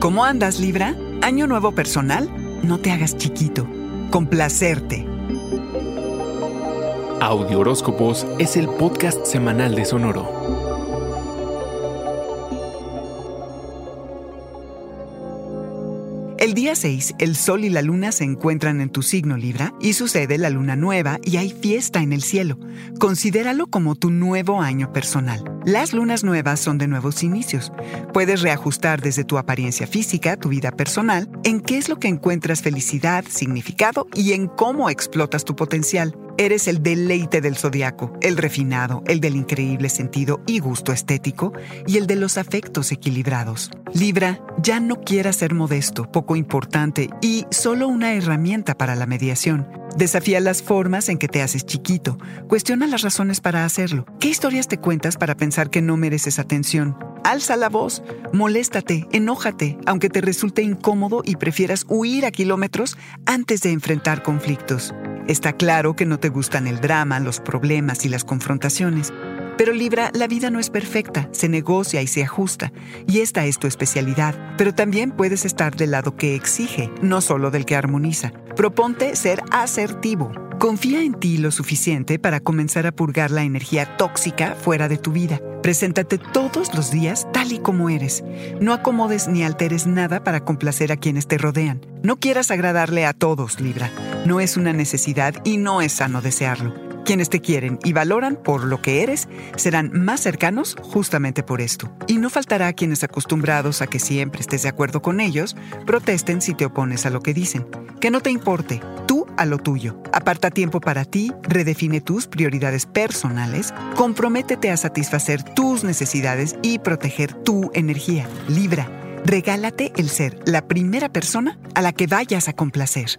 ¿Cómo andas, Libra? ¿Año nuevo personal? No te hagas chiquito. Complacerte. Audio Horóscopos es el podcast semanal de Sonoro. El día 6, el Sol y la Luna se encuentran en tu signo Libra y sucede la Luna nueva y hay fiesta en el cielo. Considéralo como tu nuevo año personal. Las lunas nuevas son de nuevos inicios. Puedes reajustar desde tu apariencia física, tu vida personal, en qué es lo que encuentras felicidad, significado y en cómo explotas tu potencial. Eres el deleite del zodiaco, el refinado, el del increíble sentido y gusto estético y el de los afectos equilibrados. Libra, ya no quieras ser modesto, poco importante y solo una herramienta para la mediación. Desafía las formas en que te haces chiquito. Cuestiona las razones para hacerlo. ¿Qué historias te cuentas para pensar que no mereces atención? Alza la voz, moléstate, enójate, aunque te resulte incómodo y prefieras huir a kilómetros antes de enfrentar conflictos. Está claro que no te gustan el drama, los problemas y las confrontaciones. Pero Libra, la vida no es perfecta, se negocia y se ajusta, y esta es tu especialidad. Pero también puedes estar del lado que exige, no solo del que armoniza. Proponte ser asertivo. Confía en ti lo suficiente para comenzar a purgar la energía tóxica fuera de tu vida. Preséntate todos los días tal y como eres. No acomodes ni alteres nada para complacer a quienes te rodean. No quieras agradarle a todos, Libra. No es una necesidad y no es sano desearlo. Quienes te quieren y valoran por lo que eres serán más cercanos justamente por esto. Y no faltará quienes acostumbrados a que siempre estés de acuerdo con ellos protesten si te opones a lo que dicen. Que no te importe, tú a lo tuyo. Aparta tiempo para ti, redefine tus prioridades personales, comprométete a satisfacer tus necesidades y proteger tu energía. Libra, regálate el ser la primera persona a la que vayas a complacer.